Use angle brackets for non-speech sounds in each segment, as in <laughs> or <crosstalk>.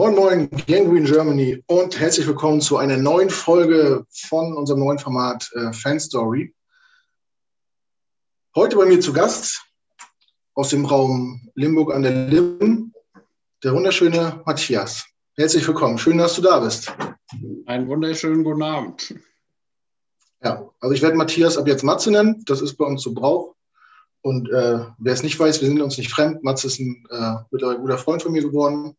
Moin Moin, Gangrene Germany und herzlich willkommen zu einer neuen Folge von unserem neuen Format äh, Fan Story. Heute bei mir zu Gast aus dem Raum Limburg an der Limm, der wunderschöne Matthias. Herzlich willkommen, schön, dass du da bist. Einen wunderschönen guten Abend. Ja, also ich werde Matthias ab jetzt Matze nennen, das ist bei uns so Brauch. Und äh, wer es nicht weiß, wir sind uns nicht fremd. Matze ist ein äh, mittlerweile guter Freund von mir geworden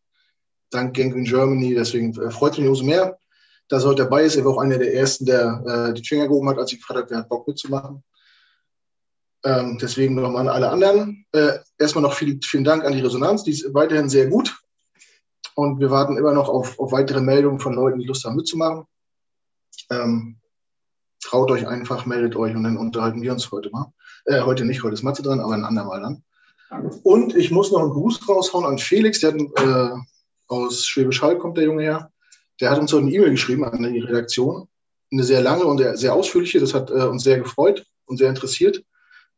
dank Gangrene Germany. Deswegen äh, freut mich umso mehr, dass er heute dabei ist. Er war auch einer der ersten, der äh, die Finger gehoben hat, als ich gefragt habe, wer hat Bock mitzumachen. Ähm, deswegen nochmal an alle anderen. Äh, erstmal noch viel, vielen Dank an die Resonanz, die ist weiterhin sehr gut. Und wir warten immer noch auf, auf weitere Meldungen von Leuten, die Lust haben mitzumachen. Ähm, traut euch einfach, meldet euch und dann unterhalten wir uns heute mal. Äh, heute nicht, heute ist Matze dran, aber ein andermal dann. Und ich muss noch einen Gruß raushauen an Felix, der hat äh, aus Schwäbisch Hall kommt der Junge her. Der hat uns heute eine E-Mail geschrieben an die Redaktion. Eine sehr lange und sehr ausführliche. Das hat äh, uns sehr gefreut und sehr interessiert.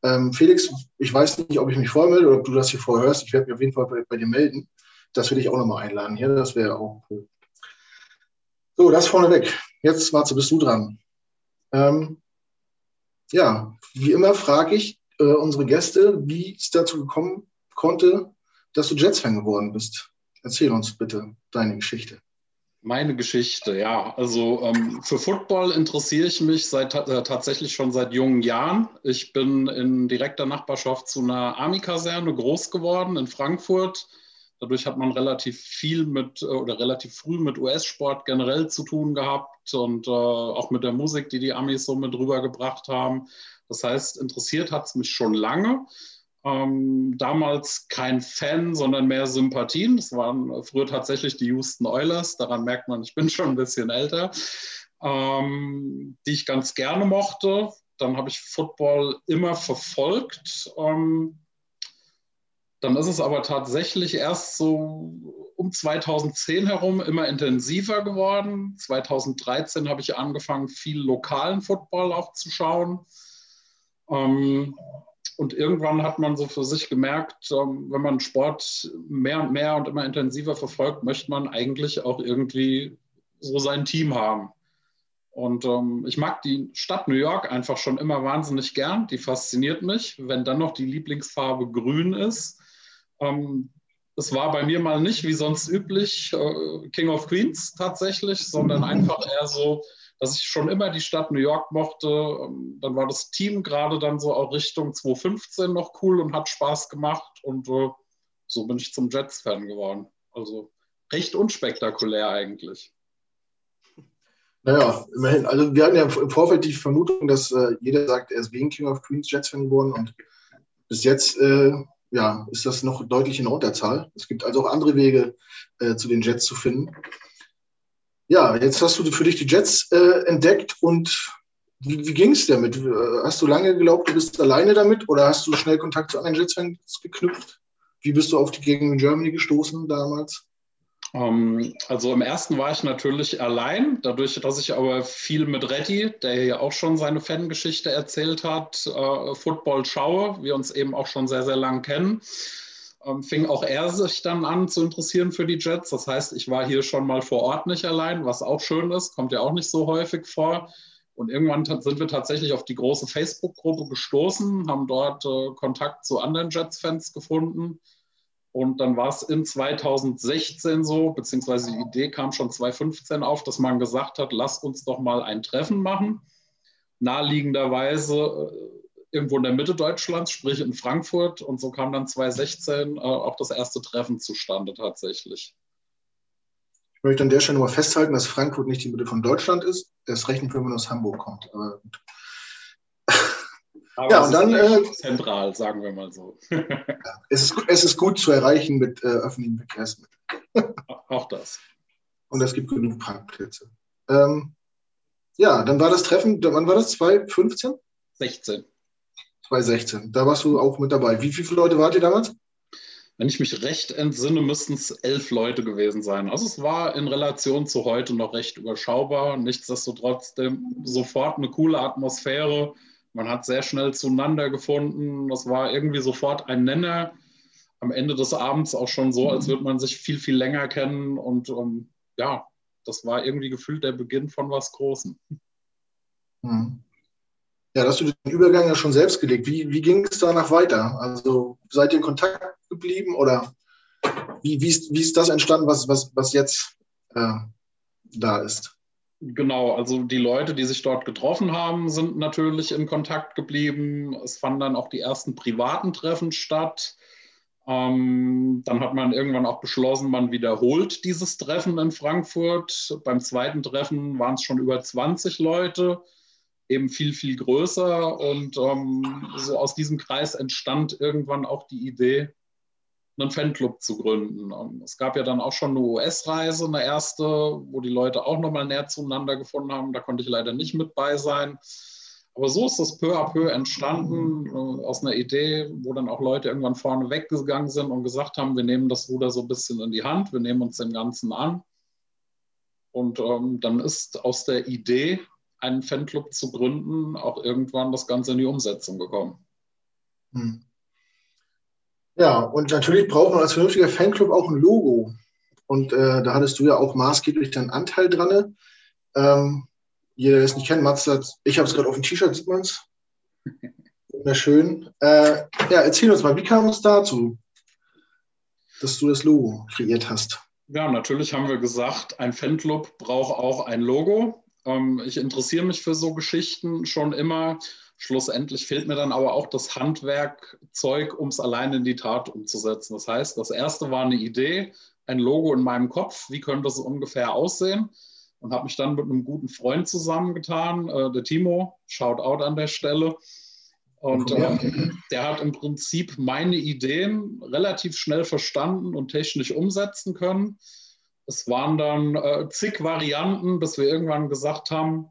Ähm, Felix, ich weiß nicht, ob ich mich vormelde oder ob du das hier vorher hörst. Ich werde mich auf jeden Fall bei, bei dir melden. Das will ich auch nochmal einladen hier. Das wäre auch cool. So, das vorneweg. Jetzt, Marze, bist du dran. Ähm, ja, wie immer frage ich äh, unsere Gäste, wie es dazu gekommen konnte, dass du Jets-Fan geworden bist. Erzähl uns bitte deine Geschichte. Meine Geschichte, ja. Also ähm, für Football interessiere ich mich seit, äh, tatsächlich schon seit jungen Jahren. Ich bin in direkter Nachbarschaft zu einer Army-Kaserne groß geworden in Frankfurt. Dadurch hat man relativ viel mit äh, oder relativ früh mit US-Sport generell zu tun gehabt und äh, auch mit der Musik, die die Amis so mit rübergebracht haben. Das heißt, interessiert hat es mich schon lange. Ähm, damals kein Fan, sondern mehr Sympathien. Das waren früher tatsächlich die Houston Oilers. Daran merkt man, ich bin schon ein bisschen älter. Ähm, die ich ganz gerne mochte. Dann habe ich Football immer verfolgt. Ähm, dann ist es aber tatsächlich erst so um 2010 herum immer intensiver geworden. 2013 habe ich angefangen, viel lokalen Football auch zu schauen. Ähm, und irgendwann hat man so für sich gemerkt, wenn man Sport mehr und mehr und immer intensiver verfolgt, möchte man eigentlich auch irgendwie so sein Team haben. Und ähm, ich mag die Stadt New York einfach schon immer wahnsinnig gern. Die fasziniert mich. Wenn dann noch die Lieblingsfarbe grün ist. Ähm, es war bei mir mal nicht wie sonst üblich äh, King of Queens tatsächlich, sondern einfach eher so dass ich schon immer die Stadt New York mochte. Ähm, dann war das Team gerade dann so auch Richtung 2015 noch cool und hat Spaß gemacht. Und äh, so bin ich zum Jets-Fan geworden. Also recht unspektakulär eigentlich. Naja, immerhin. Also wir hatten ja im Vorfeld die Vermutung, dass äh, jeder sagt, er ist wegen King of Queens Jets-Fan geworden. Und bis jetzt äh, ja, ist das noch deutlich in der Unterzahl. Es gibt also auch andere Wege, äh, zu den Jets zu finden. Ja, jetzt hast du für dich die Jets äh, entdeckt und wie, wie ging es damit? Hast du lange geglaubt, du bist alleine damit oder hast du schnell Kontakt zu anderen Jets-Fans geknüpft? Wie bist du auf die Gegend in Germany gestoßen damals? Um, ähm, also im ersten war ich natürlich allein, dadurch, dass ich aber viel mit Reddy, der ja auch schon seine Fangeschichte erzählt hat, äh, Football schaue, wir uns eben auch schon sehr, sehr lang kennen ähm, fing auch er sich dann an zu interessieren für die Jets. Das heißt, ich war hier schon mal vor Ort nicht allein, was auch schön ist, kommt ja auch nicht so häufig vor. Und irgendwann sind wir tatsächlich auf die große Facebook-Gruppe gestoßen, haben dort äh, Kontakt zu anderen Jets-Fans gefunden. Und dann war es in 2016 so, beziehungsweise die Idee kam schon 2015 auf, dass man gesagt hat, lass uns doch mal ein Treffen machen. Naheliegenderweise äh, irgendwo in der Mitte Deutschlands, sprich in Frankfurt. Und so kam dann 2016 äh, auch das erste Treffen zustande tatsächlich. Ich möchte an der Stelle nur festhalten, dass Frankfurt nicht die Mitte von Deutschland ist. Das rechnen wenn man aus Hamburg kommt. Aber. Aber ja, und dann. Äh, zentral, sagen wir mal so. es, ist, es ist gut zu erreichen mit äh, öffentlichen Verkehrsmitteln. Auch das. Und es gibt genug Parkplätze. Ähm, ja, dann war das Treffen, wann war das? 2015? 16. 2016. Da warst du auch mit dabei. Wie viele Leute wart ihr damals? Wenn ich mich recht entsinne, müssten es elf Leute gewesen sein. Also es war in Relation zu heute noch recht überschaubar. Nichtsdestotrotz sofort eine coole Atmosphäre. Man hat sehr schnell zueinander gefunden. Das war irgendwie sofort ein Nenner. am Ende des Abends auch schon so, als würde man sich viel, viel länger kennen. Und um, ja, das war irgendwie gefühlt der Beginn von was Großem. Mhm. Ja, hast du den Übergang ja schon selbst gelegt. Wie, wie ging es danach weiter? Also seid ihr in Kontakt geblieben oder wie, wie, ist, wie ist das entstanden, was, was, was jetzt äh, da ist? Genau, also die Leute, die sich dort getroffen haben, sind natürlich in Kontakt geblieben. Es fanden dann auch die ersten privaten Treffen statt. Ähm, dann hat man irgendwann auch beschlossen, man wiederholt dieses Treffen in Frankfurt. Beim zweiten Treffen waren es schon über 20 Leute, eben viel, viel größer. Und ähm, so aus diesem Kreis entstand irgendwann auch die Idee, einen Fanclub zu gründen. Und es gab ja dann auch schon eine US-Reise, eine erste, wo die Leute auch nochmal näher zueinander gefunden haben. Da konnte ich leider nicht mit bei sein. Aber so ist das peu à peu entstanden äh, aus einer Idee, wo dann auch Leute irgendwann vorne weggegangen sind und gesagt haben, wir nehmen das Ruder so ein bisschen in die Hand, wir nehmen uns dem Ganzen an. Und ähm, dann ist aus der Idee, einen Fanclub zu gründen, auch irgendwann das Ganze in die Umsetzung gekommen. Hm. Ja, und natürlich braucht man als vernünftiger Fanclub auch ein Logo. Und äh, da hattest du ja auch maßgeblich deinen Anteil dran. Ähm, jeder, der es nicht kennt, Mats ich habe es gerade auf dem T-Shirt, sieht man es. Wunderschön. Äh, ja, erzähl uns mal, wie kam es dazu, dass du das Logo kreiert hast? Ja, natürlich haben wir gesagt, ein Fanclub braucht auch ein Logo. Ähm, ich interessiere mich für so Geschichten schon immer. Schlussendlich fehlt mir dann aber auch das Handwerkzeug, um es alleine in die Tat umzusetzen. Das heißt, das erste war eine Idee, ein Logo in meinem Kopf. Wie könnte es ungefähr aussehen? und habe mich dann mit einem guten Freund zusammengetan, äh, der Timo, shout out an der Stelle. Und äh, der hat im Prinzip meine Ideen relativ schnell verstanden und technisch umsetzen können. Es waren dann äh, zig Varianten, bis wir irgendwann gesagt haben,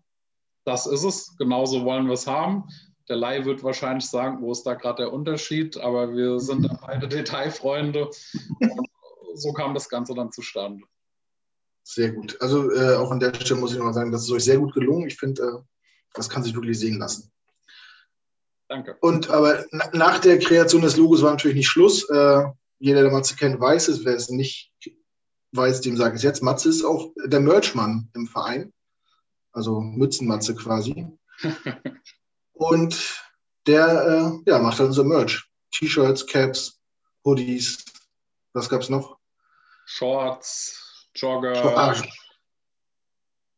das ist es, genauso wollen wir es haben. Der Lai wird wahrscheinlich sagen, wo ist da gerade der Unterschied, aber wir sind dann <laughs> beide Detailfreunde. Und so kam das Ganze dann zustande. Sehr gut. Also äh, auch an der Stelle muss ich noch mal sagen, das ist euch sehr gut gelungen. Ich finde, äh, das kann sich wirklich sehen lassen. Danke. Und aber na, nach der Kreation des Logos war natürlich nicht Schluss. Äh, jeder, der Matze kennt, weiß es. Wer es nicht weiß, dem sage ich es jetzt. Matze ist auch der Merchmann im Verein. Also Mützenmatze quasi. <laughs> Und der äh, ja, macht dann unser Merch. T-Shirts, Caps, Hoodies. Was gab es noch? Shorts, Jogger,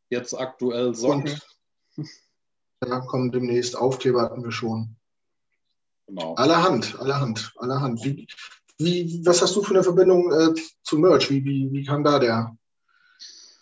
jetzt aktuell Socken. Und da kommen demnächst Aufkleber, hatten wir schon. Genau. Allerhand, allerhand, allerhand. Wie, wie, was hast du für eine Verbindung äh, zu Merch? Wie, wie, wie kam da der,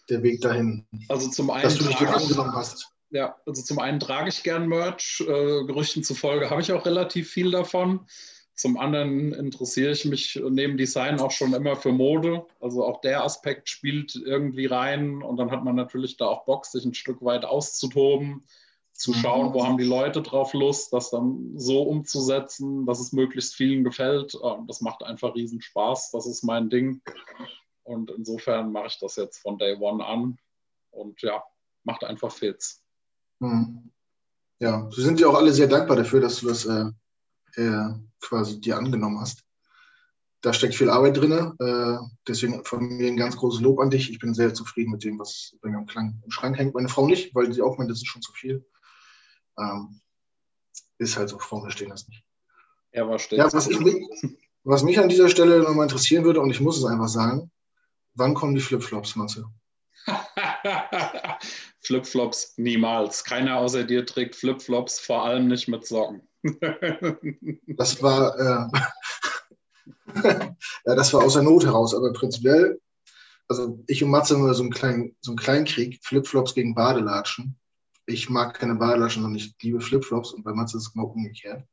der Weg dahin? Also zum einen, dass du dich angenommen hast. Ja, also zum einen trage ich gern Merch. Äh, Gerüchten zufolge habe ich auch relativ viel davon. Zum anderen interessiere ich mich neben Design auch schon immer für Mode. Also auch der Aspekt spielt irgendwie rein. Und dann hat man natürlich da auch Bock, sich ein Stück weit auszutoben, zu mhm. schauen, wo haben die Leute drauf Lust, das dann so umzusetzen, dass es möglichst vielen gefällt. Das macht einfach riesen Spaß. Das ist mein Ding. Und insofern mache ich das jetzt von Day One an. Und ja, macht einfach Fits. Mhm. Ja, wir sind ja auch alle sehr dankbar dafür, dass du das äh, äh, quasi dir angenommen hast. Da steckt viel Arbeit drin. Äh, deswegen von mir ein ganz großes Lob an dich. Ich bin sehr zufrieden mit dem, was bei mir im, Klang, im Schrank hängt. Meine Frau nicht, weil sie auch meint, das ist schon zu viel. Ähm, ist halt so, Frauen verstehen das nicht. Er war ja, was, ich, was mich an dieser Stelle nochmal interessieren würde, und ich muss es einfach sagen, wann kommen die Flipflops, Matze? <laughs> Flipflops niemals. Keiner außer dir trägt Flipflops, vor allem nicht mit Socken. <laughs> das war, äh, <laughs> ja, das war aus der Not heraus, aber prinzipiell, also ich und Matze haben so einen kleinen, so einen kleinen Krieg, Flipflops gegen Badelatschen. Ich mag keine Badelatschen, sondern ich liebe Flipflops und bei Matze ist es genau umgekehrt.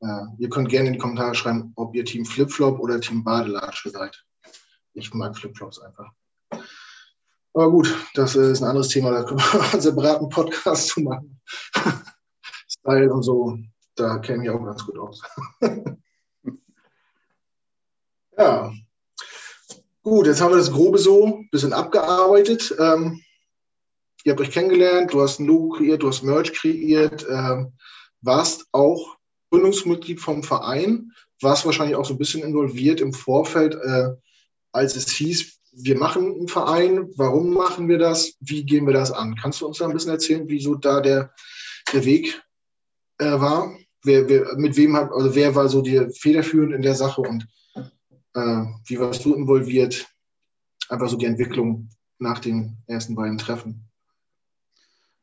Äh, ihr könnt gerne in die Kommentare schreiben, ob ihr Team Flipflop oder Team Badelatsche seid. Ich mag Flipflops einfach. Aber gut, das ist ein anderes Thema, da können wir <laughs> einen separaten Podcast zu machen. <laughs> Style und so, da käme ich auch ganz gut aus. <laughs> ja. Gut, jetzt haben wir das Grobe so ein bisschen abgearbeitet. Ähm, ihr habt euch kennengelernt, du hast ein Logo kreiert, du hast Merch kreiert, ähm, warst auch Gründungsmitglied vom Verein. warst wahrscheinlich auch so ein bisschen involviert im Vorfeld, äh, als es hieß, wir machen einen Verein, warum machen wir das, wie gehen wir das an? Kannst du uns da ein bisschen erzählen, wieso da der, der Weg äh, war? Wer, wer, mit wem hat, also wer war so die federführend in der Sache und äh, wie warst du involviert? Einfach so die Entwicklung nach den ersten beiden Treffen.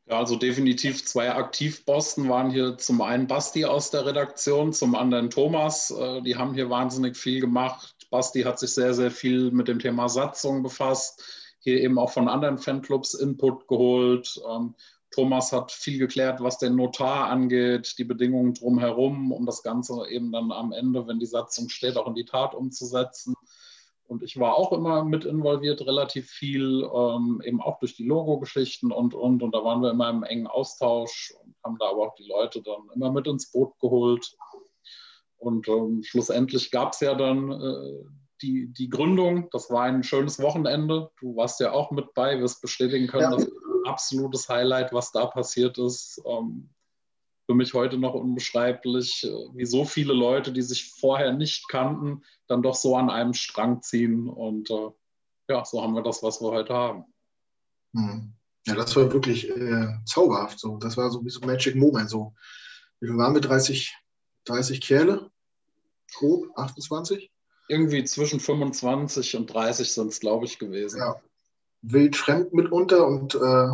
Ja, also definitiv zwei Aktivposten waren hier zum einen Basti aus der Redaktion, zum anderen Thomas. Äh, die haben hier wahnsinnig viel gemacht. Basti hat sich sehr, sehr viel mit dem Thema Satzung befasst, hier eben auch von anderen Fanclubs Input geholt. Ähm, Thomas hat viel geklärt, was den Notar angeht, die Bedingungen drumherum, um das Ganze eben dann am Ende, wenn die Satzung steht, auch in die Tat umzusetzen. Und ich war auch immer mit involviert, relativ viel, ähm, eben auch durch die Logo-Geschichten und, und. Und da waren wir immer im engen Austausch und haben da aber auch die Leute dann immer mit ins Boot geholt. Und ähm, schlussendlich gab es ja dann äh, die, die Gründung. Das war ein schönes Wochenende. Du warst ja auch mit bei, wirst bestätigen können, ja. das ist ein absolutes Highlight, was da passiert ist. Ähm, für mich heute noch unbeschreiblich, äh, wie so viele Leute, die sich vorher nicht kannten, dann doch so an einem Strang ziehen. Und äh, ja, so haben wir das, was wir heute haben. Hm. Ja, das war wirklich äh, zauberhaft. So. Das war so wie so ein Magic Moment. So. Wie viel waren wir? 30, 30 Kerle? Grob? 28? Irgendwie zwischen 25 und 30 sind es, glaube ich, gewesen. Ja. Wild fremd mitunter und äh,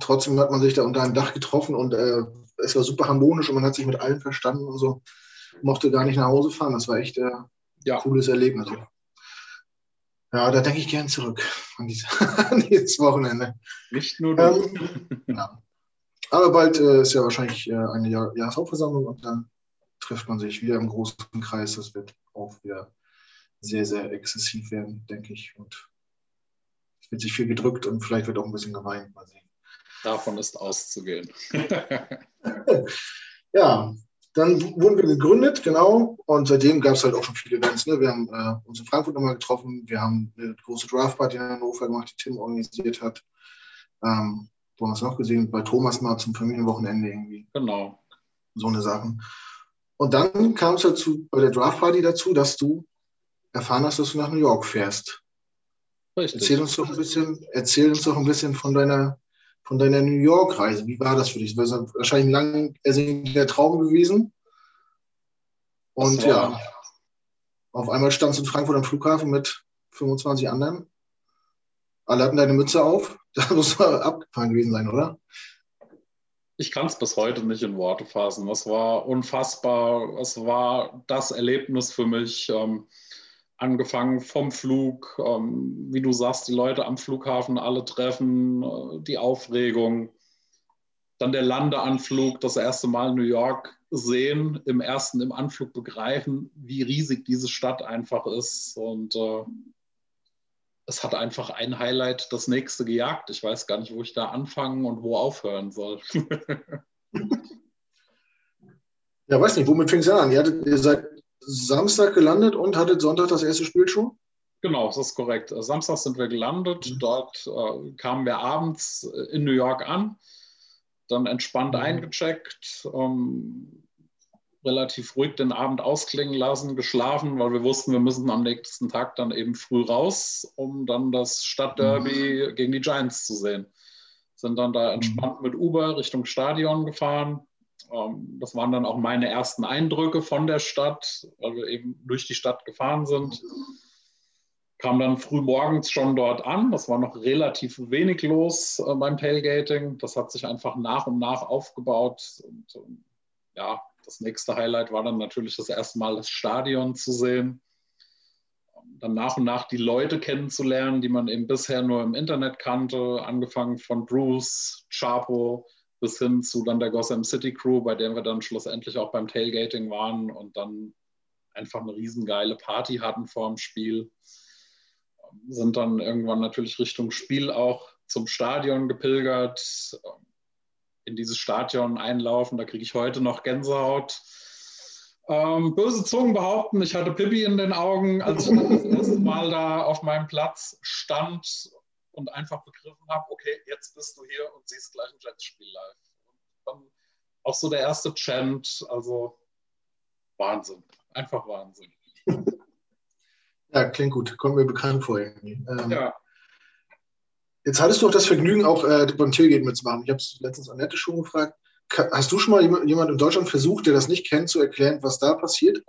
trotzdem hat man sich da unter einem Dach getroffen und äh, es war super harmonisch und man hat sich mit allen verstanden und so. Mochte gar nicht nach Hause fahren. Das war echt ein äh, ja. cooles Erlebnis. Ja, da denke ich gern zurück <laughs> an, diese, an dieses Wochenende. Nicht nur du. Ähm, ja. Aber bald äh, ist ja wahrscheinlich äh, eine Jahr Jahreshauptversammlung und dann trifft man sich wieder im großen Kreis. Das wird auch wieder sehr, sehr exzessiv werden, denke ich. Und es wird sich viel gedrückt und vielleicht wird auch ein bisschen geweint. Mal sehen. Davon ist auszugehen. <laughs> ja, dann wurden wir gegründet, genau. Und seitdem gab es halt auch schon viele Events. Ne? Wir haben äh, uns in Frankfurt nochmal getroffen. Wir haben eine große Draftparty in Hannover gemacht, die Tim organisiert hat. Ähm, wo haben wir es noch gesehen? Bei Thomas mal zum Familienwochenende irgendwie. Genau. So eine Sachen. Und dann kam es dazu, bei der Draftparty dazu, dass du erfahren hast, dass du nach New York fährst. Richtig. Erzähl uns doch ein bisschen, erzähl uns doch ein bisschen von deiner von deiner New York-Reise. Wie war das für dich? Das war wahrscheinlich ein lang ersehnter Traum gewesen. Und ja, auf einmal standst du in Frankfurt am Flughafen mit 25 anderen. Alle hatten deine Mütze auf. <laughs> Das muss abgefahren gewesen sein, oder? Ich kann es bis heute nicht in Worte fassen. Das war unfassbar. Es war das Erlebnis für mich. Ähm, angefangen vom Flug, ähm, wie du sagst, die Leute am Flughafen alle treffen, äh, die Aufregung, dann der Landeanflug, das erste Mal New York sehen, im ersten im Anflug begreifen, wie riesig diese Stadt einfach ist und äh, es hat einfach ein Highlight das nächste gejagt. Ich weiß gar nicht, wo ich da anfangen und wo aufhören soll. <laughs> ja, weiß nicht, womit fängt es an? Ihr, hattet, ihr seid Samstag gelandet und hattet Sonntag das erste Spiel schon? Genau, das ist korrekt. Samstag sind wir gelandet. Mhm. Dort äh, kamen wir abends in New York an, dann entspannt mhm. eingecheckt, ähm, relativ ruhig den Abend ausklingen lassen, geschlafen, weil wir wussten, wir müssen am nächsten Tag dann eben früh raus, um dann das Stadtderby mhm. gegen die Giants zu sehen. Sind dann da entspannt mhm. mit Uber Richtung Stadion gefahren, das waren dann auch meine ersten Eindrücke von der Stadt, weil wir eben durch die Stadt gefahren sind. Kam dann früh morgens schon dort an. Das war noch relativ wenig los äh, beim Tailgating. Das hat sich einfach nach und nach aufgebaut. Und ähm, ja, das nächste Highlight war dann natürlich das erste Mal das Stadion zu sehen. Dann nach und nach die Leute kennenzulernen, die man eben bisher nur im Internet kannte, angefangen von Bruce, Chapo, bis hin zu dann der Gotham City Crew, bei der wir dann schlussendlich auch beim Tailgating waren und dann einfach eine riesengeile Party hatten vor dem Spiel. Sind dann irgendwann natürlich Richtung Spiel auch zum Stadion gepilgert, in dieses Stadion einlaufen, da kriege ich heute noch Gänsehaut. Ähm, böse Zungen behaupten, ich hatte Pippi in den Augen, als ich das erste Mal da auf meinem Platz stand und einfach begriffen habe, okay, jetzt bist du hier und siehst gleich ein Jets-Spiel live. Und dann auch so der erste Chant, also Wahnsinn. einfach Wahnsinn. <laughs> Ja, klingt gut. Kommt mir bekannt vor irgendwie. Ähm, ja. Jetzt hattest du auch das Vergnügen, auch äh, beim Tailgate mitzumachen. Ich habe es letztens Annette schon gefragt. Hast du schon mal jemand in Deutschland versucht, der das nicht kennt, zu erklären, was da passiert?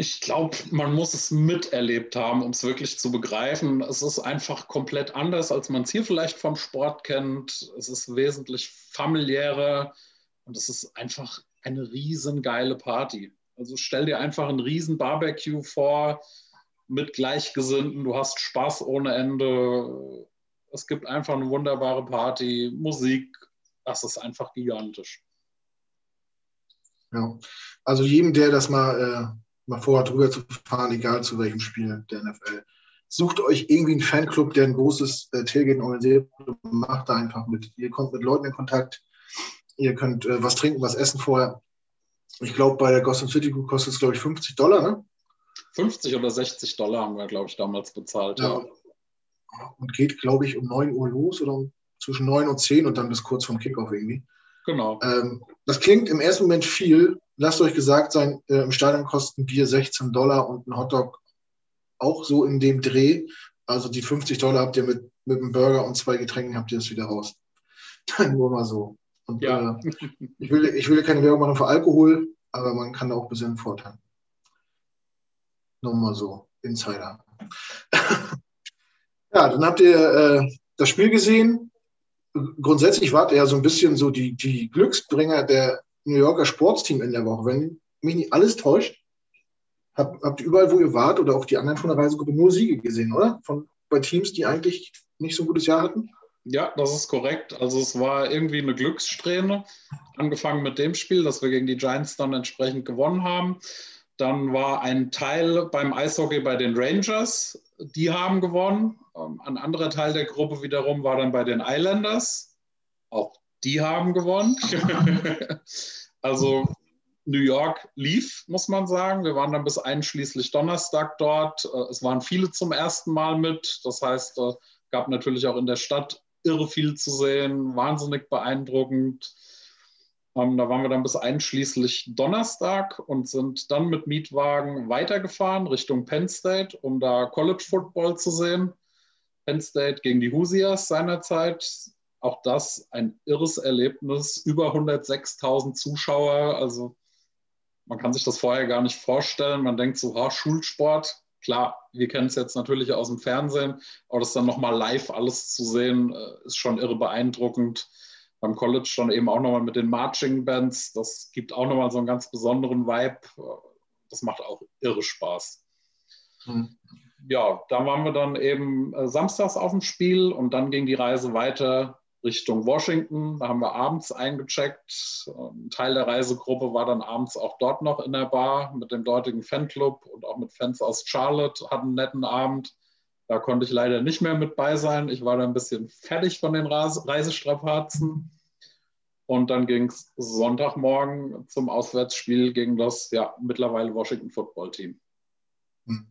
Ich glaube, man muss es miterlebt haben, um es wirklich zu begreifen. Es ist einfach komplett anders, als man es hier vielleicht vom Sport kennt. Es ist wesentlich familiärer und es ist einfach eine riesengeile Party. Also stell dir einfach ein riesen Barbecue vor mit Gleichgesinnten. Du hast Spaß ohne Ende. Es gibt einfach eine wunderbare Party, Musik. Das ist einfach gigantisch. Ja, also jedem, der das mal äh mal vorhat, rüber zu fahren, egal zu welchem Spiel der NFL. Sucht euch irgendwie einen Fanclub, der ein großes äh, Tailgate organisiert macht da einfach mit. Ihr kommt mit Leuten in Kontakt, ihr könnt äh, was trinken, was essen vorher. Ich glaube, bei der Gotham City Group kostet es, glaube ich, 50 Dollar, ne? 50 oder 60 Dollar haben wir, glaube ich, damals bezahlt. Ja. ja. Und geht, glaube ich, um 9 Uhr los oder zwischen 9 und 10 und dann bis kurz vom Kickoff irgendwie. Genau. Ähm, das klingt im ersten Moment viel, lasst euch gesagt sein, äh, im Stadion kosten Bier 16 Dollar und ein Hotdog auch so in dem Dreh. Also die 50 Dollar habt ihr mit, mit einem Burger und zwei Getränken habt ihr es wieder raus. <laughs> Nur mal so. Und, ja. äh, ich, will, ich will keine Werbung machen für Alkohol, aber man kann auch ein bisschen vorteilen. Nur mal so, Insider. <laughs> ja, dann habt ihr äh, das Spiel gesehen. Grundsätzlich wart ihr ja so ein bisschen so die, die Glücksbringer der New Yorker Sportsteam in der Woche. Wenn mich nicht alles täuscht, habt, habt überall, wo ihr wart oder auch die anderen von der Reisegruppe nur Siege gesehen, oder? Von, bei Teams, die eigentlich nicht so ein gutes Jahr hatten? Ja, das ist korrekt. Also es war irgendwie eine Glückssträhne. Angefangen mit dem Spiel, dass wir gegen die Giants dann entsprechend gewonnen haben. Dann war ein Teil beim Eishockey bei den Rangers, die haben gewonnen. Ähm, ein anderer Teil der Gruppe wiederum war dann bei den Islanders. Auch die haben gewonnen. <laughs> also New York lief, muss man sagen. Wir waren dann bis einschließlich Donnerstag dort. Äh, es waren viele zum ersten Mal mit. Das heißt, es gab natürlich auch in der Stadt irre viel zu sehen, wahnsinnig beeindruckend. Ähm, da waren wir dann bis einschließlich Donnerstag und sind dann mit Mietwagen weitergefahren Richtung Penn State, um da College Football zu sehen. Penn State gegen die Hoosiers seinerzeit auch das ein irres Erlebnis. Über 106.000 Zuschauer. Also man kann sich das vorher gar nicht vorstellen. Man denkt so, ha, Schulsport. Klar, wir kennen es jetzt natürlich aus dem Fernsehen, aber das dann nochmal live alles zu sehen, äh, ist schon irre beeindruckend. Beim College dann eben auch nochmal mit den Marching Bands. Das gibt auch nochmal so einen ganz besonderen Vibe. Das macht auch irre Spaß. Mhm ja, da waren wir dann eben äh, samstags auf dem Spiel und dann ging die Reise weiter Richtung Washington. Da haben wir abends eingecheckt. Ein Teil der Reisegruppe war dann abends auch dort noch in der Bar mit dem dortigen Fanclub und auch mit Fans aus Charlotte, hatten einen netten Abend. Da konnte ich leider nicht mehr mit bei sein. Ich war da ein bisschen fertig von den Reisestrapazen. Und dann ging es Sonntagmorgen zum Auswärtsspiel gegen das ja mittlerweile Washington Football Team. Hm.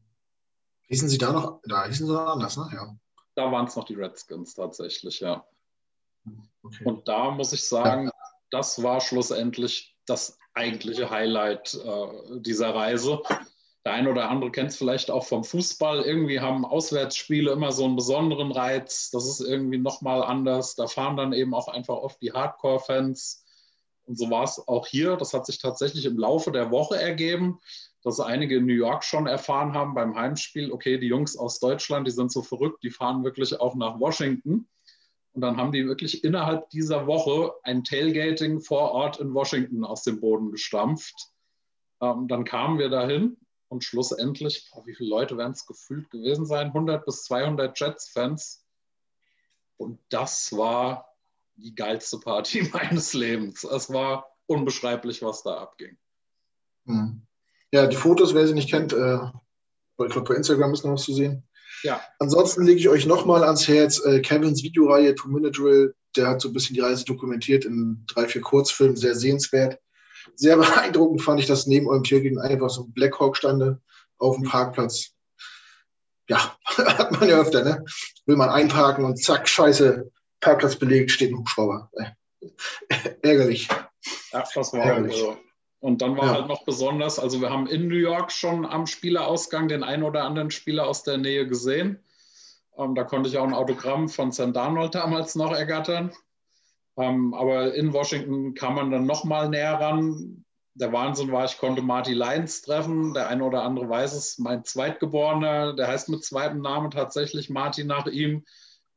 Hießen Sie da noch? Da hießen Sie noch anders, ne? Ja. Da waren es noch die Redskins tatsächlich, ja. Okay. Und da muss ich sagen, das war schlussendlich das eigentliche Highlight äh, dieser Reise. Der eine oder andere kennt es vielleicht auch vom Fußball. Irgendwie haben Auswärtsspiele immer so einen besonderen Reiz. Das ist irgendwie nochmal anders. Da fahren dann eben auch einfach oft die Hardcore-Fans. Und so war es auch hier. Das hat sich tatsächlich im Laufe der Woche ergeben, dass einige in New York schon erfahren haben beim Heimspiel, okay, die Jungs aus Deutschland, die sind so verrückt, die fahren wirklich auch nach Washington. Und dann haben die wirklich innerhalb dieser Woche ein Tailgating vor Ort in Washington aus dem Boden gestampft. Ähm, dann kamen wir dahin und schlussendlich, boah, wie viele Leute werden es gefühlt gewesen sein? 100 bis 200 Jets-Fans. Und das war die geilste Party <laughs> meines Lebens. Es war unbeschreiblich, was da abging. Hm. Ja, die Fotos, wer sie nicht kennt, äh, ich glaube, bei Instagram ist noch was zu sehen. Ja. Ansonsten lege ich euch nochmal ans Herz äh, Kevins Videoreihe Two Minute Drill. Der hat so ein bisschen die Reise dokumentiert in drei, vier Kurzfilmen, sehr sehenswert. Sehr <laughs> beeindruckend fand ich, dass neben eurem Tiergarten einfach so ein Blackhawk stande auf dem Parkplatz. Ja, <laughs> hat man ja öfter, ne? Will man einparken und zack, scheiße, Parkplatz belegt, steht ein Hubschrauber. Äh, <laughs> ärgerlich. Ja, das war Ärgerlich. Also Und dann war ja. halt noch besonders, also wir haben in New York schon am Spielerausgang den einen oder anderen Spieler aus der Nähe gesehen. Ähm, da konnte ich auch ein Autogramm von Sam Darnold damals noch ergattern. Ähm, aber in Washington kam man dann noch mal näher ran. Der Wahnsinn war, ich konnte Marty Lyons treffen. Der eine oder andere weiß es, mein Zweitgeborener, der heißt mit zweitem Namen tatsächlich Marty nach ihm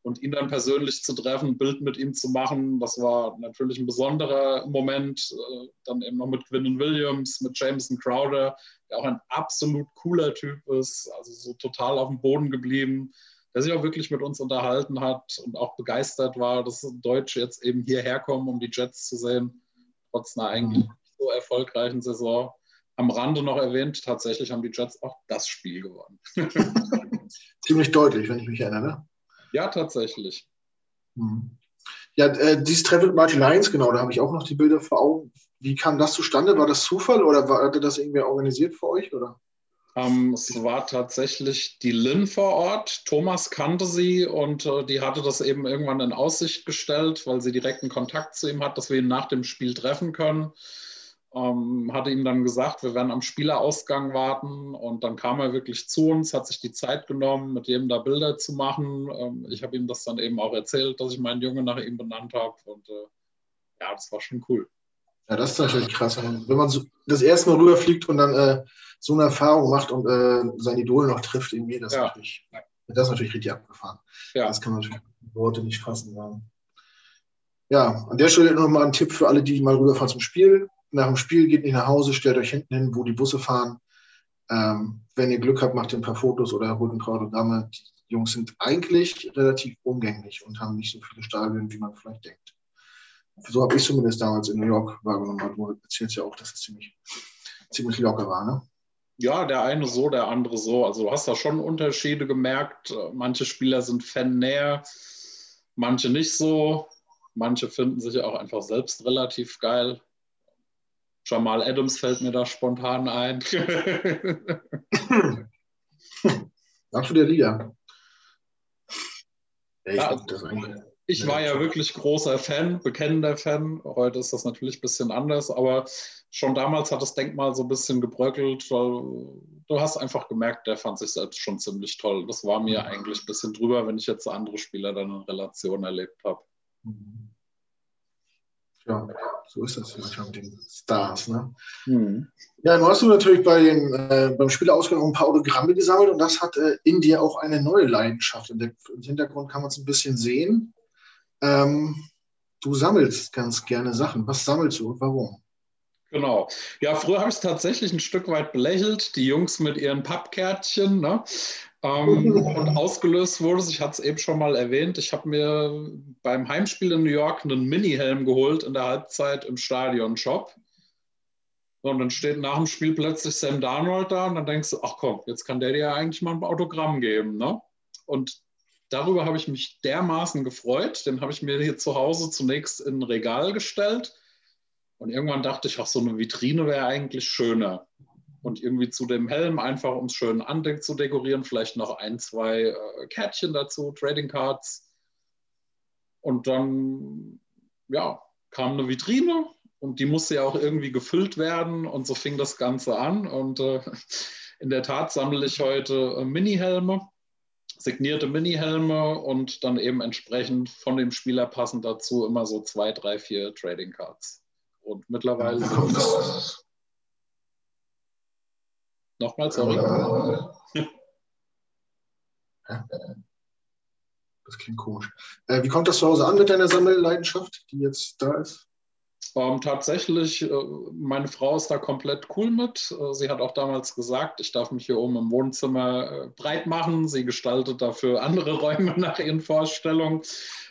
und ihn dann persönlich zu treffen, ein Bild mit ihm zu machen, das war natürlich ein besonderer Moment. Äh, dann eben noch mit Quinnen Williams, mit Jameson Crowder, der auch ein absolut cooler Typ ist, also so total auf dem Boden geblieben, der sich auch wirklich mit uns unterhalten hat und auch begeistert war, dass Deutsche jetzt eben hierher kommen, um die Jets zu sehen, trotz einer eigentlich so erfolgreichen Saison. Am Rande noch erwähnt, tatsächlich haben die Jets auch das Spiel gewonnen. <laughs> Ziemlich deutlich, wenn ich mich erinnere. Ja, tatsächlich. Mhm. Ja, äh, dieses Treffen mit Martin Lyons, genau, da habe ich auch noch die Bilder vor Augen. Wie kam das zustande? War das Zufall oder war, hatte das irgendwer organisiert für euch? Oder? Ähm, es war tatsächlich die Lynn vor Ort. Thomas kannte sie und äh, die hatte das eben irgendwann in Aussicht gestellt, weil sie direkten Kontakt zu ihm hat, dass wir ihn nach dem Spiel treffen können ähm, hatte ihm dann gesagt, wir werden am Spielerausgang warten und dann kam er wirklich zu uns, hat sich die Zeit genommen, mit jedem da Bilder zu machen. Ähm, ich habe ihm das dann eben auch erzählt, dass ich meinen Junge nach ihm benannt habe und äh, ja, das war schon cool. Ja, das ist natürlich krass, wenn man so das erste Mal rüberfliegt und dann äh, so eine Erfahrung macht und äh, sein Idol noch trifft, irgendwie, das, ja. natürlich, das ist natürlich richtig abgefahren. Ja. Das kann man natürlich mit Worte nicht fassen. Ja. ja, an der Stelle nochmal ein Tipp für alle, die mal rüberfahren zum Spiel nach dem Spiel geht nicht nach Hause, stellt euch hinten hin, wo die Busse fahren. Ähm, wenn ihr Glück habt, macht ihr ein paar Fotos oder holt ein paar Autogramme. Die Jungs sind eigentlich relativ umgänglich und haben nicht so viele Stadien, wie man vielleicht denkt. So habe ich zumindest damals in New York wahrgenommen. Du erzählst ja auch, dass es ziemlich, ziemlich locker war, ne? Ja, der eine so, der andere so. Also du hast da schon Unterschiede gemerkt. Manche Spieler sind fannäher, manche nicht so. Manche finden sich auch einfach selbst relativ geil. Jamal Adams fällt mir da spontan ein. Sagst du der Liga? Ja, ich, ich war ja wirklich großer Fan, bekennender Fan. Heute ist das natürlich ein bisschen anders, aber schon damals hat das Denkmal so ein bisschen gebröckelt, weil du hast einfach gemerkt, der fand sich selbst schon ziemlich toll. Das war mir eigentlich ein bisschen drüber, wenn ich jetzt andere Spieler dann in Relation erlebt habe. Mhm. Ja, so ist das manchmal mit den Stars. Ne? Mhm. Ja, nun hast du natürlich bei den, äh, beim Spielausgang ein paar Autogramme gesammelt und das hat äh, in dir auch eine neue Leidenschaft. Im Hintergrund kann man es ein bisschen sehen. Ähm, du sammelst ganz gerne Sachen. Was sammelst du und warum? Genau. Ja, früher habe ich es tatsächlich ein Stück weit belächelt, die Jungs mit ihren Pappkärtchen. Ne? Ähm, und ausgelöst wurde ich hatte es eben schon mal erwähnt, ich habe mir beim Heimspiel in New York einen Mini-Helm geholt in der Halbzeit im Stadion-Shop. Und dann steht nach dem Spiel plötzlich Sam Darnold da und dann denkst du, ach komm, jetzt kann der dir ja eigentlich mal ein Autogramm geben. Ne? Und darüber habe ich mich dermaßen gefreut. Den habe ich mir hier zu Hause zunächst in ein Regal gestellt. Und irgendwann dachte ich, ach, so eine Vitrine wäre eigentlich schöner und irgendwie zu dem Helm einfach, um es schön andeck zu dekorieren, vielleicht noch ein, zwei äh, Kärtchen dazu, Trading Cards. Und dann, ja, kam eine Vitrine und die musste ja auch irgendwie gefüllt werden und so fing das Ganze an. Und äh, in der Tat sammle ich heute äh, Mini-Helme, signierte Mini-Helme und dann eben entsprechend von dem Spieler passend dazu immer so zwei, drei, vier Trading Cards. Und mittlerweile sind Nochmal, sorry. Das klingt komisch. Äh, wie kommt das zu Hause an mit deiner Sammelleidenschaft, die jetzt da ist? Ähm, tatsächlich, äh, meine Frau ist da komplett cool mit. Äh, sie hat auch damals gesagt, ich darf mich hier oben im Wohnzimmer äh, breit machen. Sie gestaltet dafür andere <laughs> Räume nach ihren Vorstellungen.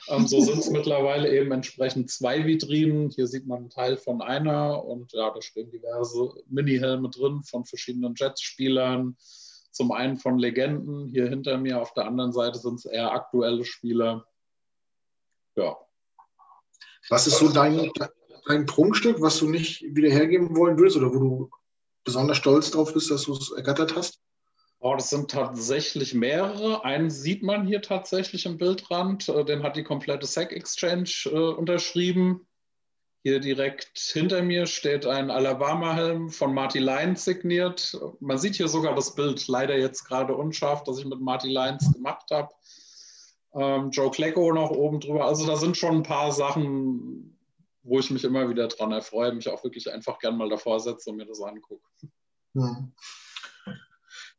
Ähm, so sind es <laughs> mittlerweile eben entsprechend zwei Vitrinen. Hier sieht man einen Teil von einer und ja, da stehen diverse Mini-Helme drin von verschiedenen Jets-Spielern. Zum einen von Legenden, hier hinter mir, auf der anderen Seite sind es eher aktuelle Spieler. Ja. Was ist so dein, dein Prunkstück, was du nicht wieder hergeben wollen würdest oder wo du besonders stolz drauf bist, dass du es ergattert hast? Oh, das sind tatsächlich mehrere. Einen sieht man hier tatsächlich im Bildrand. Äh, den hat die komplette SEC Exchange äh, unterschrieben. Hier direkt hinter mir steht ein Alabama-Helm von Marty Lyons signiert. Man sieht hier sogar das Bild, leider jetzt gerade unscharf, das ich mit Marty Lyons gemacht habe. Ähm, Joe Klecko noch oben drüber. Also da sind schon ein paar Sachen, wo ich mich immer wieder dran erfreue, mich auch wirklich einfach gern mal davor setze und mir das angucke. Hm.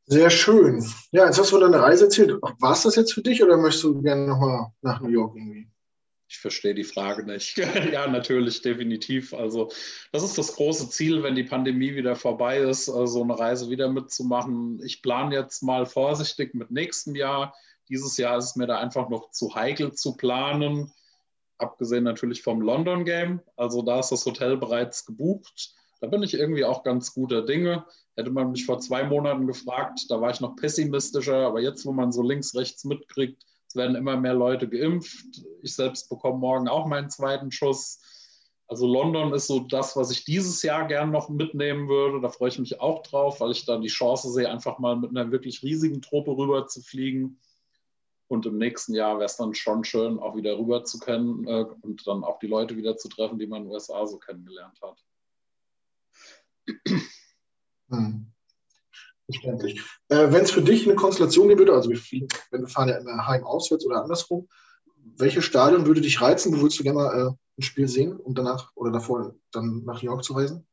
Sehr schön. Ja, jetzt hast du von deiner Reise erzählt. War es das jetzt für dich oder möchtest du gerne nochmal nach New York irgendwie? Ich verstehe die Frage nicht. <laughs> ja, natürlich, definitiv. Also, das ist das große Ziel, wenn die Pandemie wieder vorbei ist, äh, so eine Reise wieder mitzumachen. Ich plane jetzt mal vorsichtig mit nächstem Jahr. Dieses Jahr ist es mir da einfach noch zu heikel zu planen. Abgesehen natürlich vom London Game. Also, da ist das Hotel bereits gebucht. Da bin ich irgendwie auch ganz guter Dinge. Hätte man mich vor zwei Monaten gefragt, da war ich noch pessimistischer. Aber jetzt, wo man so links, rechts mitkriegt, es werden immer mehr Leute geimpft. Ich selbst bekomme morgen auch meinen zweiten Schuss. Also London ist so das, was ich dieses Jahr gern noch mitnehmen würde. Da freue ich mich auch drauf, weil ich dann die Chance sehe, einfach mal mit einer wirklich riesigen Truppe rüber zu fliegen. Und im nächsten Jahr wäre es dann schon schön, auch wieder rüber zu kennen äh, und dann auch die Leute wieder zu treffen, die man in den USA so kennengelernt hat. Hm. Verständlich. Äh, wenn es für dich eine Konstellation geben würde, also wir, fliegen, wenn wir fahren ja immer heim auswärts oder andersrum, welches Stadion würde dich reizen? Wo würdest du gerne mal äh, ein Spiel sehen und danach oder davor dann nach New York zu reisen?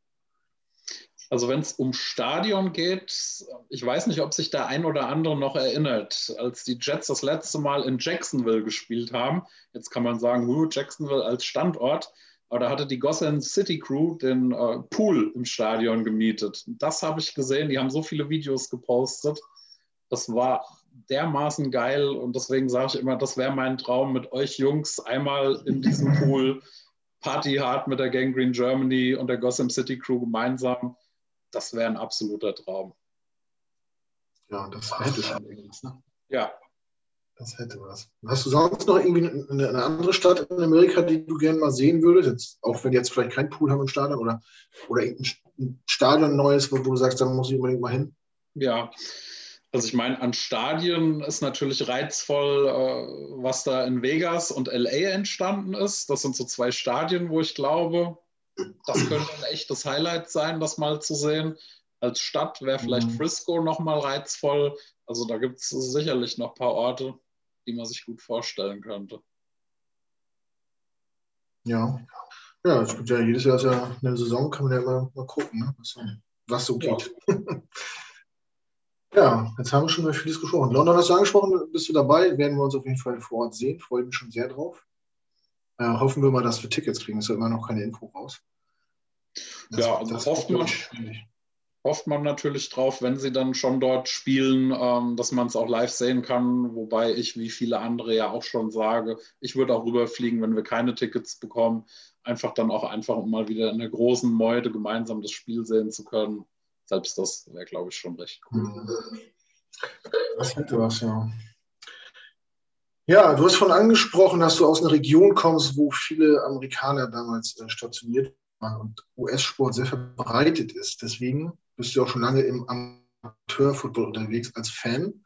Also wenn es um Stadion geht, ich weiß nicht, ob sich der ein oder andere noch erinnert, als die Jets das letzte Mal in Jacksonville gespielt haben. Jetzt kann man sagen, Jacksonville als Standort. Aber da hatte die Gotham City Crew den äh, Pool im Stadion gemietet. Das habe ich gesehen. Die haben so viele Videos gepostet. Das war dermaßen geil und deswegen sage ich immer, das wäre mein Traum mit euch Jungs einmal in diesem <laughs> Pool Party hard mit der Gang Green Germany und der Gotham City Crew gemeinsam. Das wäre ein absoluter Traum. Ja, das hätte schon irgendwas. Ne? Ja, das hätte was. Hast du sonst noch irgendwie eine, eine, andere Stadt in Amerika, die du gerne mal sehen würdest? Jetzt, auch wenn die jetzt vielleicht kein Pool haben im Stadion oder, oder ein Stadion neues, wo, wo du sagst, da muss ich unbedingt mal hin? Ja, also ich meine, an Stadien ist natürlich reizvoll, äh, was da in Vegas und LA entstanden ist. Das sind so zwei Stadien, wo ich glaube, das könnte ein echtes Highlight sein, das mal zu sehen. Als Stadt wäre vielleicht mhm. Frisco nochmal reizvoll. Also da gibt es sicherlich noch ein paar Orte, die man sich gut vorstellen könnte. Ja. Ja, es gibt ja jedes Jahr ist ja eine Saison, kann man ja immer mal gucken, ne? was, so, was so geht. Ja. <laughs> ja. jetzt haben wir schon über vieles gesprochen. London hast du angesprochen, bist du dabei? Werden wir uns auf jeden Fall vor Ort sehen. Freue mich schon sehr drauf. Äh, hoffen wir mal, dass wir Tickets kriegen. Es ist ja immer noch keine Info raus. Das, ja, also das hofft man hofft man natürlich drauf, wenn sie dann schon dort spielen, ähm, dass man es auch live sehen kann. Wobei ich, wie viele andere ja auch schon sage, ich würde auch rüberfliegen, wenn wir keine Tickets bekommen. Einfach dann auch einfach, um mal wieder in der großen Meute gemeinsam das Spiel sehen zu können. Selbst das wäre, glaube ich, schon recht cool. Das hätte was, ja. Ja, du hast von angesprochen, dass du aus einer Region kommst, wo viele Amerikaner damals äh, stationiert waren und US-Sport sehr verbreitet ist. Deswegen bist du auch schon lange im Amateurfootball unterwegs als Fan.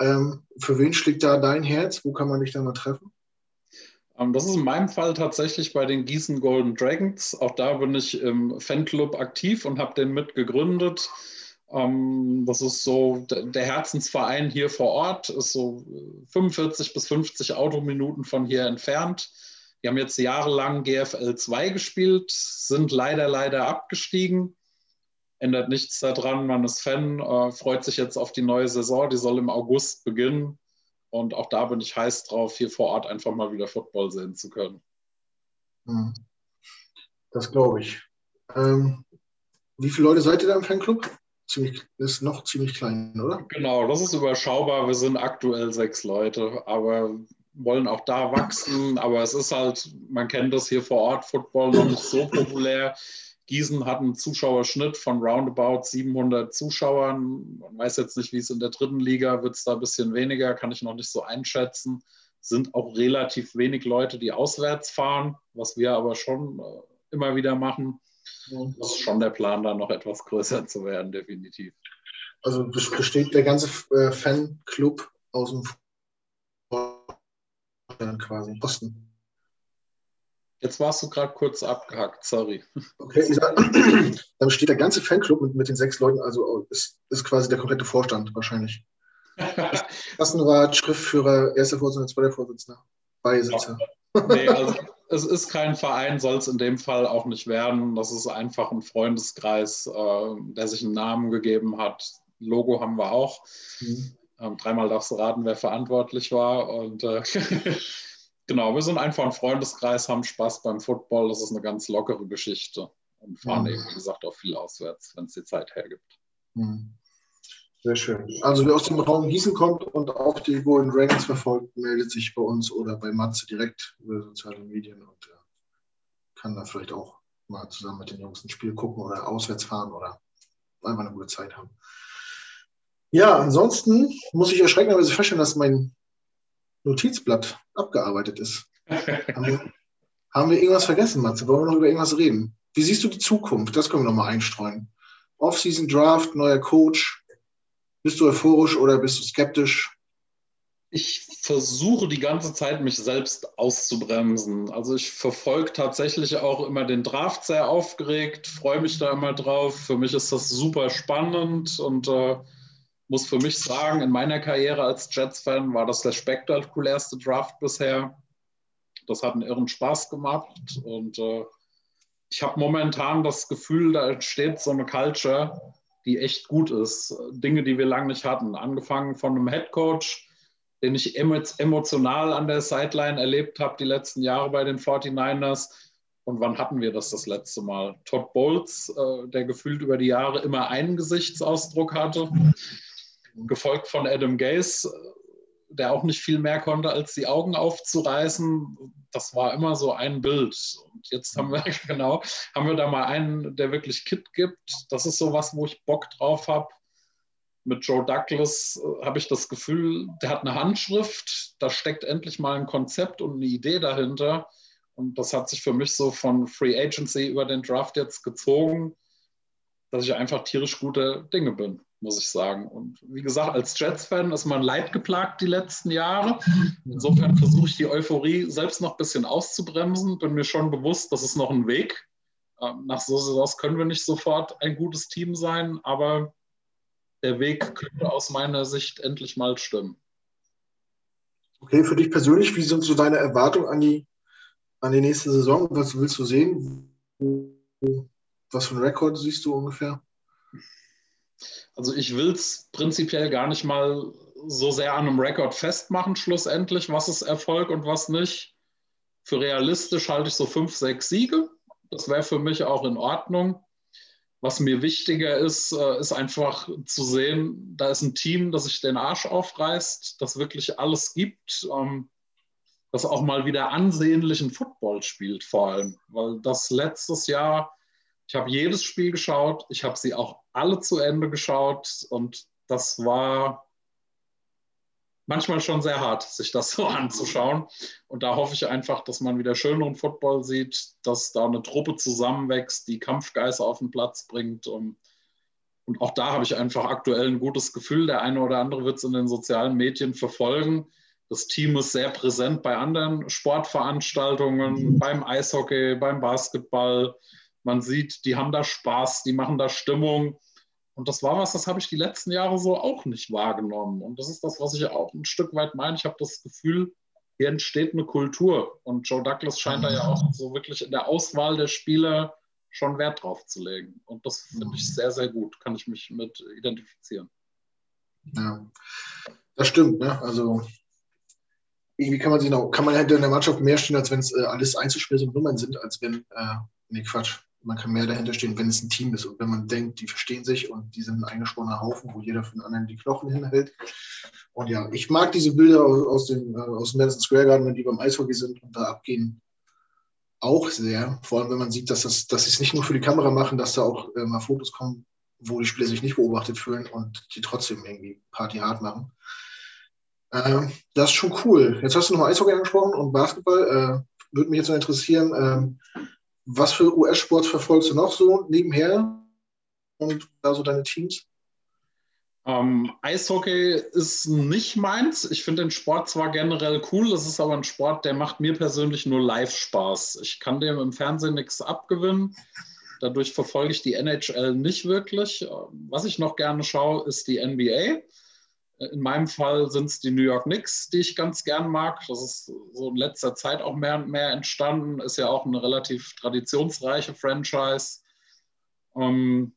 Ähm, für wen schlägt da dein Herz? Wo kann man dich da mal treffen? Ähm, das ist in meinem Fall tatsächlich bei den Gießen Golden Dragons. Auch da bin ich im Fanclub aktiv und habe den mitgegründet. Ähm, das ist so der Herzensverein hier vor Ort, ist so 45 bis 50 Autominuten von hier entfernt. Die haben jetzt jahrelang GFL 2 gespielt, sind leider, leider abgestiegen ändert nichts daran. Man ist Fan, äh, freut sich jetzt auf die neue Saison. Die soll im August beginnen. Und auch da bin ich heiß drauf, hier vor Ort einfach mal wieder Football sehen zu können. Hm. Das glaube ich. Ähm, wie viele Leute seid ihr da im Fanclub? Ziemlich, ist noch ziemlich klein, oder? Genau, das ist überschaubar. Wir sind aktuell sechs Leute, aber wollen auch da wachsen. Aber es ist halt, man kennt das hier vor Ort, Football noch nicht so populär. Gießen hat einen Zuschauerschnitt von roundabout 700 Zuschauern. Man weiß jetzt nicht, wie es in der dritten Liga wird es da ein bisschen weniger, kann ich noch nicht so einschätzen. Sind auch relativ wenig Leute, die auswärts fahren, was wir aber schon äh, immer wieder machen. Das ist schon der Plan, da noch etwas größer zu werden, definitiv. Also besteht der ganze äh, Fanclub aus dem quasi Osten? Jetzt warst du gerade kurz abgehackt, sorry. Okay, sag, dann steht der ganze Fanclub mit, mit den sechs Leuten, also ist, ist quasi der komplette Vorstand wahrscheinlich. <laughs> Kassenrat, Schriftführer, erster Vorsitzender, zweiter Vorsitzender, Beisitzer. Nee, also es ist kein Verein, soll es in dem Fall auch nicht werden. Das ist einfach ein Freundeskreis, äh, der sich einen Namen gegeben hat. Logo haben wir auch. Mhm. Ähm, dreimal darfst du raten, wer verantwortlich war. Und äh, <laughs> genau, wir sind einfach ein Freundeskreis, haben Spaß beim Football. Das ist eine ganz lockere Geschichte und fahren mhm. eben, wie gesagt, auch viel auswärts, wenn es die Zeit hergibt. Mhm. Sehr schön. Also wer aus dem Raum Gießen kommt und auch die Golden Dragons verfolgt, meldet sich bei uns oder bei Matze direkt über soziale Medien und äh, kann da vielleicht auch mal zusammen mit den Jungs ein Spiel gucken oder auswärts fahren oder einfach eine gute Zeit haben. Ja, ansonsten muss ich erschreckenderweise feststellen, dass mein Notizblatt abgearbeitet ist. <laughs> haben, wir, haben, wir, irgendwas vergessen, Matze? Wollen wir noch über irgendwas reden? Wie siehst du die Zukunft? Das können wir nochmal einstreuen. Off-Season Draft, neuer Coach. Bist du euphorisch oder bist du skeptisch? Ich versuche die ganze Zeit, mich selbst auszubremsen. Also ich verfolge tatsächlich auch immer den Draft sehr aufgeregt, freue mich da immer drauf. Für mich ist das super spannend und äh, muss für mich sagen, in meiner Karriere als Jets-Fan war das der spektakulärste Draft bisher. Das hat einen irren Spaß gemacht und äh, ich habe momentan das Gefühl, da entsteht so eine Culture, die echt gut ist. Dinge, die wir lange nicht hatten. Angefangen von einem Head Coach, den ich emotional an der Sideline erlebt habe die letzten Jahre bei den 49ers. Und wann hatten wir das das letzte Mal? Todd Bowles, äh, der gefühlt über die Jahre immer einen Gesichtsausdruck hatte gefolgt von Adam Gaze, der auch nicht viel mehr konnte, als die Augen aufzureißen. Das war immer so ein Bild. Und jetzt haben wir <laughs> genau, haben wir da mal einen, der wirklich Kit gibt. Das ist so was, wo ich Bock drauf habe. Mit Joe Douglas äh, habe ich das Gefühl, der hat eine Handschrift, da steckt endlich mal ein Konzept und eine Idee dahinter. Und das hat sich für mich so von Free Agency über den Draft jetzt gezogen, dass ich einfach tierisch gute Dinge bin muss ich sagen. Und wie gesagt, als Jets-Fan ist man leidgeplagt die letzten Jahre. Insofern versuche ich die Euphorie selbst noch ein bisschen auszubremsen. Bin mir schon bewusst, das ist noch ein Weg. Ähm, nach so Saisons können wir nicht sofort ein gutes Team sein, aber der Weg könnte aus meiner Sicht endlich mal stimmen. Okay, für dich persönlich, wie sind so deine Erwartungen an die, an die nächste Saison? Was willst du sehen? Was für einen Rekord siehst du ungefähr? Also ich will es prinzipiell gar nicht mal so sehr an einem Rekord festmachen, schlussendlich, was ist Erfolg und was nicht. Für realistisch halte ich so fünf, sechs Siege. Das wäre für mich auch in Ordnung. Was mir wichtiger ist, äh, ist einfach zu sehen, da ist ein Team, das sich den Arsch aufreißt, das wirklich alles gibt, ähm, das auch mal wieder ansehnlichen Football spielt vor allem. Weil das letztes Jahr ich habe jedes Spiel geschaut, ich habe sie auch alle zu Ende geschaut und das war manchmal schon sehr hart, sich das <laughs> so anzuschauen. Und da hoffe ich einfach, dass man wieder schöneren Football sieht, dass da eine Truppe zusammenwächst, die Kampfgeister auf den Platz bringt. Und, und auch da habe ich einfach aktuell ein gutes Gefühl. Der eine oder andere wird es in den sozialen Medien verfolgen. Das Team ist sehr präsent bei anderen Sportveranstaltungen, mhm. beim Eishockey, beim Basketball. Man sieht, die haben da Spaß, die machen da Stimmung. Und das war was, das habe ich die letzten Jahre so auch nicht wahrgenommen. Und das ist das, was ich auch ein Stück weit meine. Ich habe das Gefühl, hier entsteht eine Kultur. Und Joe Douglas scheint da ja auch so wirklich in der Auswahl der Spieler schon Wert drauf zu legen. Und das finde ich sehr, sehr gut. Kann ich mich mit identifizieren. Ja, das stimmt. Ne? Also irgendwie kann man sich noch, kann man hinter der Mannschaft mehr stehen, als wenn es äh, alles Einzelspiele und Nummern sind, als wenn, äh, nee, Quatsch, man kann mehr dahinter stehen, wenn es ein Team ist und wenn man denkt, die verstehen sich und die sind ein eingeschworener Haufen, wo jeder von den anderen die Knochen hinhält. Und ja, ich mag diese Bilder aus dem, äh, aus dem Madison Square Garden, wenn die beim Eishockey sind und da abgehen, auch sehr. Vor allem, wenn man sieht, dass, das, dass sie es nicht nur für die Kamera machen, dass da auch äh, mal Fotos kommen, wo die Spieler sich nicht beobachtet fühlen und die trotzdem irgendwie Party hart machen. Ähm, das ist schon cool. Jetzt hast du nochmal Eishockey angesprochen und Basketball. Äh, würde mich jetzt noch interessieren, ähm, was für US-Sports verfolgst du noch so nebenher und da so deine Teams? Ähm, Eishockey ist nicht meins. Ich finde den Sport zwar generell cool, es ist aber ein Sport, der macht mir persönlich nur live Spaß. Ich kann dem im Fernsehen nichts abgewinnen. Dadurch verfolge ich die NHL nicht wirklich. Was ich noch gerne schaue, ist die NBA. In meinem Fall sind es die New York Knicks, die ich ganz gern mag. Das ist so in letzter Zeit auch mehr und mehr entstanden. Ist ja auch eine relativ traditionsreiche Franchise. Ähm,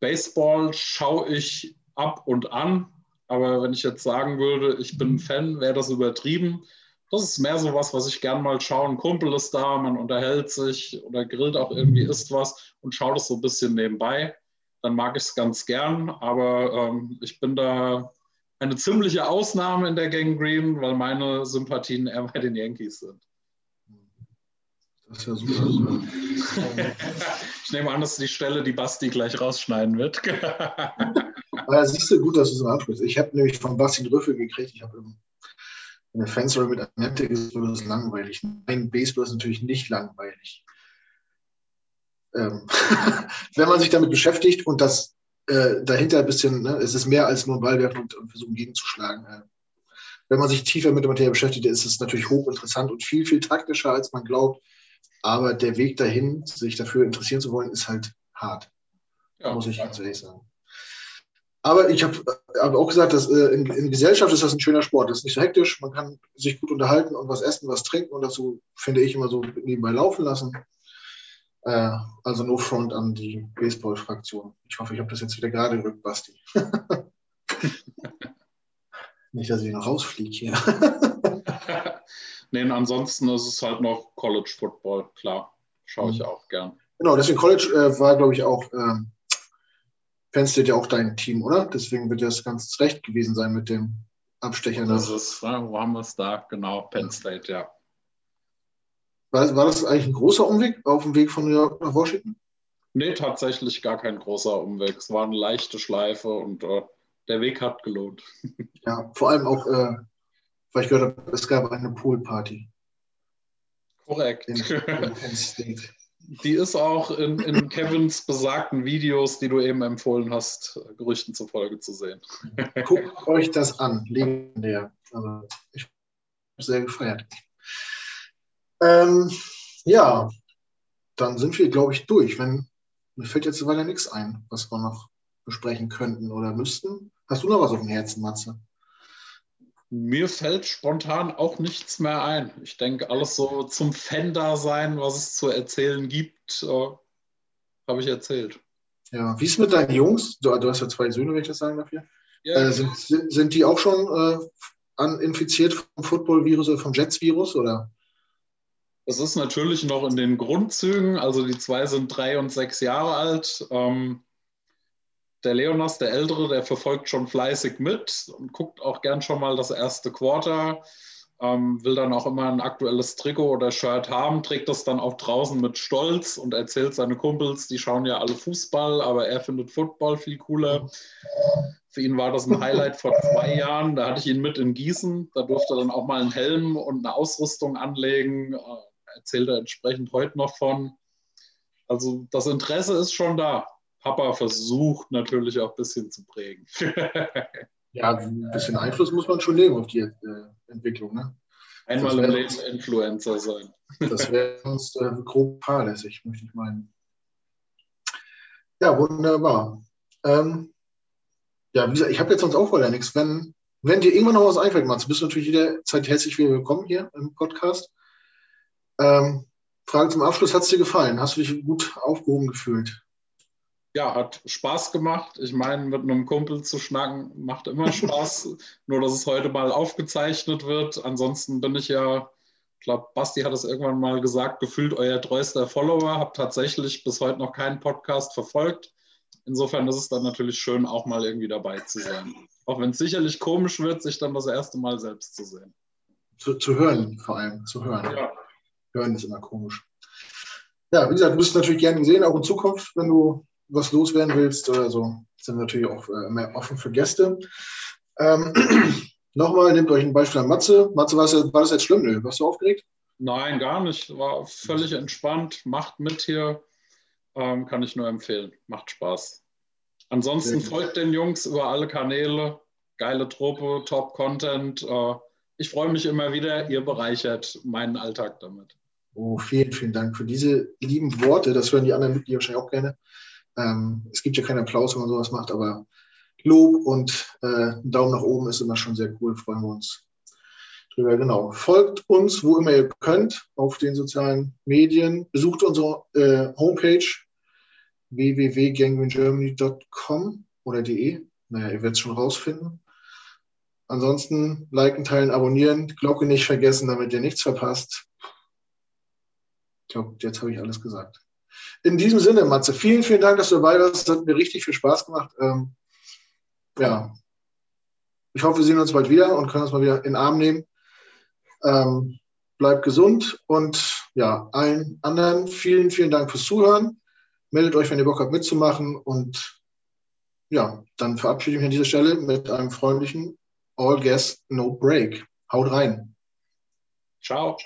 Baseball schaue ich ab und an. Aber wenn ich jetzt sagen würde, ich bin ein Fan, wäre das übertrieben. Das ist mehr so was, was ich gern mal schaue. Ein Kumpel ist da, man unterhält sich oder grillt auch irgendwie, isst was und schaut es so ein bisschen nebenbei. Dann mag ich es ganz gern, aber ähm, ich bin da eine ziemliche Ausnahme in der Gang Green, weil meine Sympathien eher bei den Yankees sind. Das ist ja super. ich nehme an, dass die Stelle, die Basti gleich rausschneiden wird. <laughs> Aber siehst du, gut, dass du so ansprichst. Ich habe nämlich von Basti einen Rüffel gekriegt. Ich habe eine Fanstory mit Annette gesagt, das ist langweilig. Nein, Baseball ist natürlich nicht langweilig. Ähm, <laughs> wenn man sich damit beschäftigt und das äh, dahinter ein bisschen, ne, es ist mehr als nur Ball werfen und, und versuchen gegenzuschlagen. Äh, wenn man sich tiefer mit der Materie beschäftigt, ist es natürlich hochinteressant und viel, viel taktischer, als man glaubt. Aber der Weg dahin, sich dafür interessieren zu wollen, ist halt hart. Ja, muss ich ganz ehrlich sagen. Aber ich habe hab auch gesagt, dass äh, in, in, Gesellschaft ist das ein schöner Sport. Das ist nicht so hektisch. Man kann sich gut unterhalten und was essen, was trinken und dazu finde ich immer so nebenbei laufen lassen. Äh, also no front an die Baseball-Fraktion. Ich hoffe, ich habe das jetzt wieder gerade gerückt, Basti. <laughs> nicht, dass ich noch rausfliege hier. <laughs> nee, ansonsten ist es halt noch College Football, klar. Schaue ich mhm. auch gern. Genau, deswegen College äh, war, glaube ich, auch äh, Penn State ja auch dein Team, oder? Deswegen wird das ganz recht gewesen sein mit dem Abstecher. Das ist, wo haben wir es da? Genau, Penn State, ja. War, war das eigentlich ein großer Umweg auf dem Weg von New York nach Washington? Nee, tatsächlich gar kein großer Umweg. Es war eine leichte Schleife und äh, der Weg hat gelohnt. <laughs> Ja, vor allem auch, äh, weil ich gehört habe, es gab eine Poolparty. Korrekt. In, in. <laughs> Die ist auch in, in, Kevins besagten Videos, die du eben empfohlen hast, Gerüchten zufolge zu sehen. Guckt <laughs> euch das an, legendär. Also, ich habe sehr gefeiert. Ähm, ja, dann sind wir, glaube ich, durch. Wenn, mir fällt jetzt weiter nichts ein, was wir noch besprechen könnten oder müssten. Hast du noch was auf dem Herzen, Matze? Mir fällt spontan auch nichts mehr ein. Ich denke, alles so zum Fan-Dasein, was es zu erzählen gibt, äh, habe ich erzählt. Ja, wie ist es mit deinen Jungs? Du, du, hast ja zwei Söhne, wenn ich das sagen darf hier. Ja. Äh, sind, sind, sind, die auch schon äh, an, infiziert vom Football-Virus oder vom Jets-Virus? Es ist natürlich noch in den Grundzügen. Also die zwei sind drei und sechs Jahre alt. Ähm, der Leonas, der Ältere, der verfolgt schon fleißig mit und guckt auch gern schon mal das erste Quarter, ähm, will dann auch immer ein aktuelles Trikot oder Shirt haben, trägt das dann auch draußen mit Stolz und erzählt seine Kumpels, die schauen ja alle Fußball, aber er findet Football viel cooler. Für ihn war das ein Highlight vor zwei Jahren. Da hatte ich ihn mit in Gießen. Da durfte er dann auch mal einen Helm und eine Ausrüstung anlegen. Äh, erzählt er entsprechend heute noch von. Also das Interesse ist schon da. Papa versucht natürlich auch ein bisschen zu prägen. <laughs> ja, ein bisschen Einfluss muss man schon nehmen auf die äh, Entwicklung. Ne? Einmal im Leben Influencer sein. Das <laughs> wäre sonst äh, grob fahrlässig, möchte ich meinen. Ja, wunderbar. Ähm, ja, wie gesagt, ich habe jetzt sonst auch weiter nichts. Wenn, wenn dir irgendwann noch was einfällt, Mats, bist du natürlich jederzeit herzlich willkommen hier im Podcast. Ähm, Frage zum Abschluss: Hat es dir gefallen? Hast du dich gut aufgehoben gefühlt? ja, hat Spaß gemacht. Ich meine, mit einem Kumpel zu schnacken macht immer <laughs> Spaß. Nur, dass es heute mal aufgezeichnet wird. Ansonsten bin ich ja, ich glaube, Basti hat es irgendwann mal gesagt, gefühlt euer treuester Follower. Habe tatsächlich bis heute noch keinen Podcast verfolgt. Insofern ist es dann natürlich schön, auch mal irgendwie dabei zu sein. Auch wenn es sicherlich komisch wird, sich dann das erste Mal selbst zu sehen. Zu, zu hören, vor allem, zu hören. Ja. Hören ist immer komisch. Ja, wie gesagt, du bist natürlich gerne gesehen, auch in Zukunft, wenn du was loswerden willst oder so, sind wir natürlich auch äh, mehr offen für Gäste. Ähm, <clears throat> Nochmal, nehmt euch ein Beispiel an Matze. Matze, war das, war das jetzt schlimm? Nö, warst du aufgeregt? Nein, gar nicht. War völlig entspannt. Macht mit hier. Ähm, kann ich nur empfehlen. Macht Spaß. Ansonsten folgt den Jungs über alle Kanäle. Geile Truppe, Top-Content. Äh, ich freue mich immer wieder. Ihr bereichert meinen Alltag damit. Oh, vielen, vielen Dank für diese lieben Worte. Das hören die anderen Mitglieder wahrscheinlich auch gerne. Ähm, es gibt ja keinen Applaus, wenn man sowas macht, aber Lob und äh, Daumen nach oben ist immer schon sehr cool. Freuen wir uns drüber. Genau. Folgt uns, wo immer ihr könnt, auf den sozialen Medien. Besucht unsere äh, Homepage www.gangrengermany.com oder de. Naja, ihr werdet es schon rausfinden. Ansonsten liken, teilen, abonnieren, Glocke nicht vergessen, damit ihr nichts verpasst. Ich glaube, jetzt habe ich alles gesagt. In diesem Sinne, Matze, vielen, vielen Dank, dass du dabei warst. Es hat mir richtig viel Spaß gemacht. Ähm, ja, ich hoffe, wir sehen uns bald wieder und können uns mal wieder in den Arm nehmen. Ähm, bleibt gesund und ja, allen anderen vielen, vielen Dank fürs Zuhören. Meldet euch, wenn ihr Bock habt mitzumachen und ja, dann verabschiede ich mich an dieser Stelle mit einem freundlichen All Guest No Break. Haut rein. Ciao.